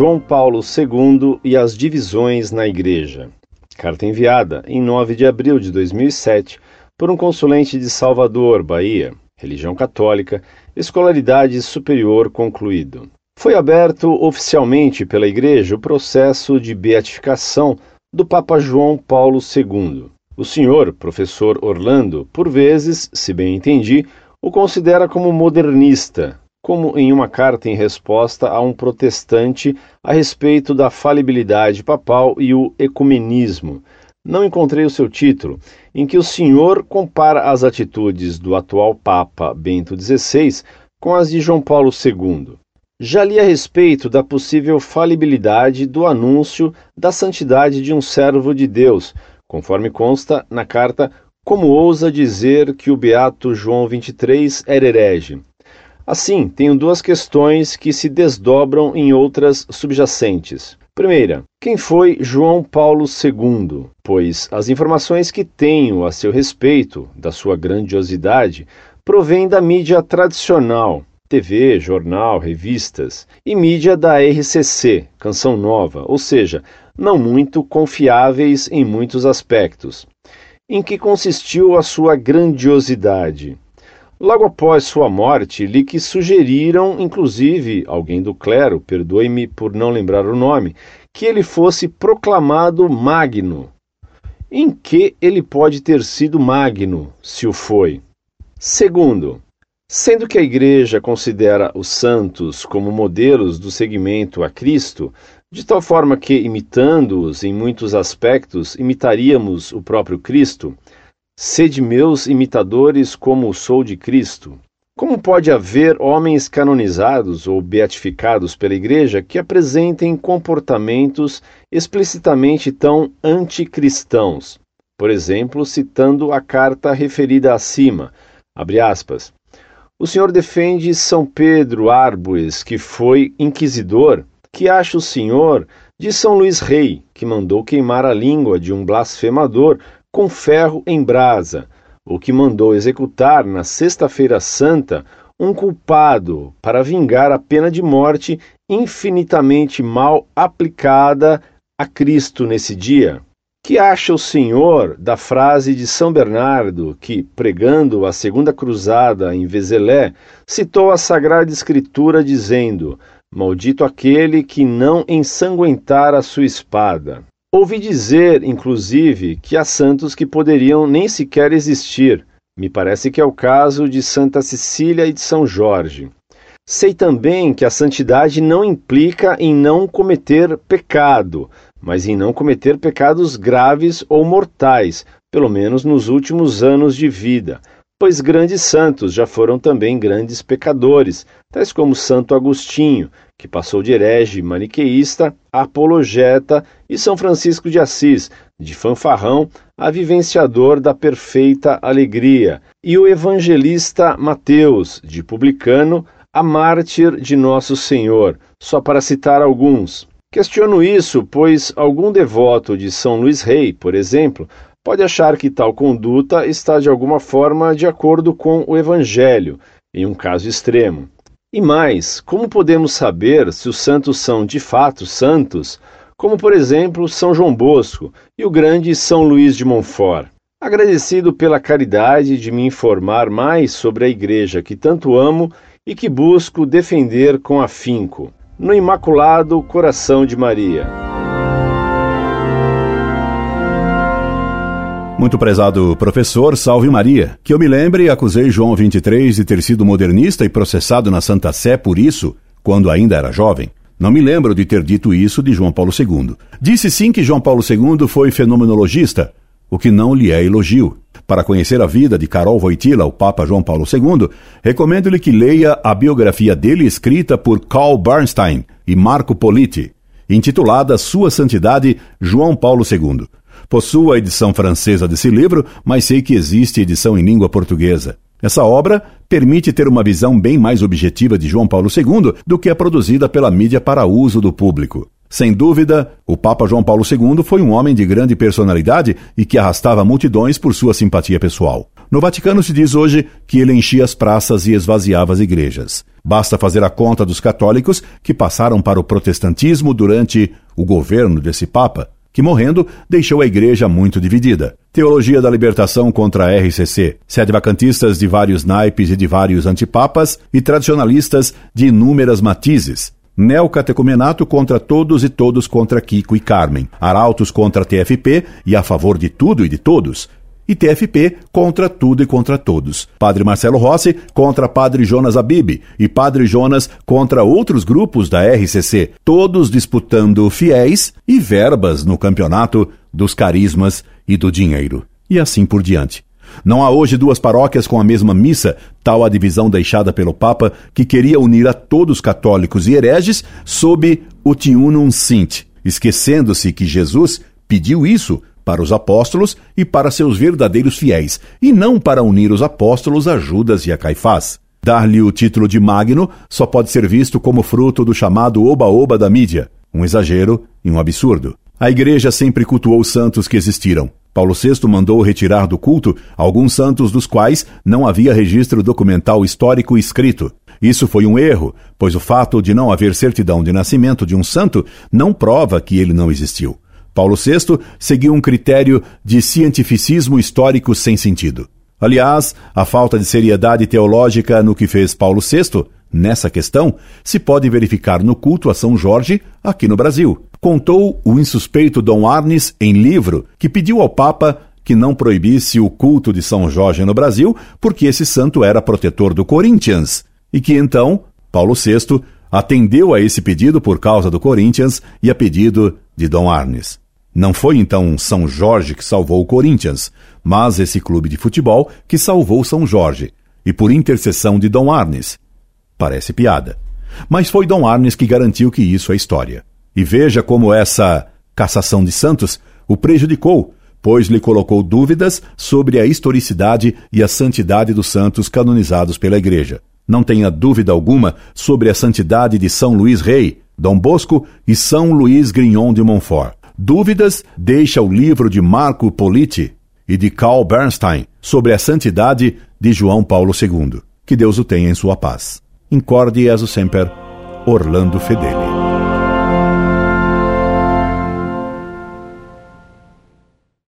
João Paulo II e as divisões na Igreja. Carta enviada em 9 de abril de 2007 por um consulente de Salvador, Bahia, religião católica, escolaridade superior concluído. Foi aberto oficialmente pela Igreja o processo de beatificação do Papa João Paulo II. O senhor, professor Orlando, por vezes, se bem entendi, o considera como modernista, como em uma carta em resposta a um protestante a respeito da falibilidade papal e o ecumenismo. Não encontrei o seu título, em que o senhor compara as atitudes do atual Papa Bento XVI com as de João Paulo II. Já li a respeito da possível falibilidade do anúncio da santidade de um servo de Deus, conforme consta na carta Como ousa dizer que o beato João 23 era herege? Assim, tenho duas questões que se desdobram em outras subjacentes. Primeira, quem foi João Paulo II? Pois as informações que tenho a seu respeito, da sua grandiosidade, provêm da mídia tradicional, TV, jornal, revistas, e mídia da RCC, Canção Nova, ou seja, não muito confiáveis em muitos aspectos. Em que consistiu a sua grandiosidade? Logo após sua morte, li que sugeriram, inclusive, alguém do clero, perdoe-me por não lembrar o nome, que ele fosse proclamado magno. Em que ele pode ter sido magno, se o foi? Segundo, sendo que a Igreja considera os santos como modelos do seguimento a Cristo, de tal forma que, imitando-os em muitos aspectos, imitaríamos o próprio Cristo, Sede meus imitadores, como sou de Cristo. Como pode haver homens canonizados ou beatificados pela Igreja que apresentem comportamentos explicitamente tão anticristãos? Por exemplo, citando a carta referida acima, aspas, o senhor defende São Pedro Arbues, que foi inquisidor, que acha o senhor de São Luís Rei, que mandou queimar a língua de um blasfemador com ferro em brasa, o que mandou executar na Sexta-feira Santa um culpado para vingar a pena de morte infinitamente mal aplicada a Cristo nesse dia. Que acha o senhor da frase de São Bernardo, que, pregando a segunda cruzada em Vezelé, citou a Sagrada Escritura dizendo: Maldito aquele que não ensanguentar a sua espada. Ouvi dizer, inclusive, que há santos que poderiam nem sequer existir. Me parece que é o caso de Santa Cecília e de São Jorge. Sei também que a santidade não implica em não cometer pecado, mas em não cometer pecados graves ou mortais, pelo menos nos últimos anos de vida, pois grandes santos já foram também grandes pecadores, tais como Santo Agostinho, que passou de herege maniqueísta a apologeta, e São Francisco de Assis, de fanfarrão a vivenciador da perfeita alegria, e o evangelista Mateus, de publicano a mártir de Nosso Senhor, só para citar alguns. Questiono isso, pois algum devoto de São Luís Rei, por exemplo, pode achar que tal conduta está de alguma forma de acordo com o Evangelho, em um caso extremo. E mais, como podemos saber se os santos são de fato santos, como por exemplo São João Bosco e o grande São Luís de Montfort? Agradecido pela caridade de me informar mais sobre a igreja que tanto amo e que busco defender com afinco, no Imaculado Coração de Maria. Muito prezado professor, salve Maria. Que eu me lembre, acusei João 23 de ter sido modernista e processado na Santa Sé por isso, quando ainda era jovem. Não me lembro de ter dito isso de João Paulo II. Disse sim que João Paulo II foi fenomenologista, o que não lhe é elogio. Para conhecer a vida de Carol Wojtyla, o Papa João Paulo II, recomendo-lhe que leia a biografia dele escrita por Carl Bernstein e Marco Politi, intitulada Sua Santidade João Paulo II. Possuo a edição francesa desse livro, mas sei que existe edição em língua portuguesa. Essa obra permite ter uma visão bem mais objetiva de João Paulo II do que a produzida pela mídia para uso do público. Sem dúvida, o Papa João Paulo II foi um homem de grande personalidade e que arrastava multidões por sua simpatia pessoal. No Vaticano se diz hoje que ele enchia as praças e esvaziava as igrejas. Basta fazer a conta dos católicos que passaram para o protestantismo durante o governo desse Papa, que morrendo deixou a igreja muito dividida. Teologia da libertação contra a RCC, sede vacantistas de vários naipes e de vários antipapas e tradicionalistas de inúmeras matizes. Neocatecumenato contra todos e todos contra Kiko e Carmen. Arautos contra TFP e a favor de tudo e de todos e TFP contra tudo e contra todos. Padre Marcelo Rossi contra Padre Jonas Abib e Padre Jonas contra outros grupos da RCC, todos disputando fiéis e verbas no campeonato dos carismas e do dinheiro. E assim por diante. Não há hoje duas paróquias com a mesma missa, tal a divisão deixada pelo Papa, que queria unir a todos católicos e hereges sob o Tiunum Sint, esquecendo-se que Jesus pediu isso para os apóstolos e para seus verdadeiros fiéis, e não para unir os apóstolos a Judas e a Caifás. Dar-lhe o título de Magno só pode ser visto como fruto do chamado oba-oba da mídia, um exagero e um absurdo. A igreja sempre cultuou os santos que existiram. Paulo VI mandou retirar do culto alguns santos dos quais não havia registro documental histórico escrito. Isso foi um erro, pois o fato de não haver certidão de nascimento de um santo não prova que ele não existiu. Paulo VI seguiu um critério de cientificismo histórico sem sentido. Aliás, a falta de seriedade teológica no que fez Paulo VI, nessa questão, se pode verificar no culto a São Jorge aqui no Brasil. Contou o insuspeito Dom Arnes em livro que pediu ao Papa que não proibisse o culto de São Jorge no Brasil, porque esse santo era protetor do Corinthians, e que então Paulo VI atendeu a esse pedido por causa do Corinthians e a pedido de Dom Arnes. Não foi então São Jorge que salvou o Corinthians, mas esse clube de futebol que salvou São Jorge, e por intercessão de Dom Arnes. Parece piada. Mas foi Dom Arnes que garantiu que isso é história. E veja como essa cassação de Santos o prejudicou, pois lhe colocou dúvidas sobre a historicidade e a santidade dos santos canonizados pela Igreja. Não tenha dúvida alguma sobre a santidade de São Luís Rei, Dom Bosco e São Luís Grignon de Montfort. Dúvidas deixa o livro de Marco Politi e de Carl Bernstein sobre a santidade de João Paulo II. Que Deus o tenha em sua paz. Incorde Jesus Semper, Orlando Fedeli.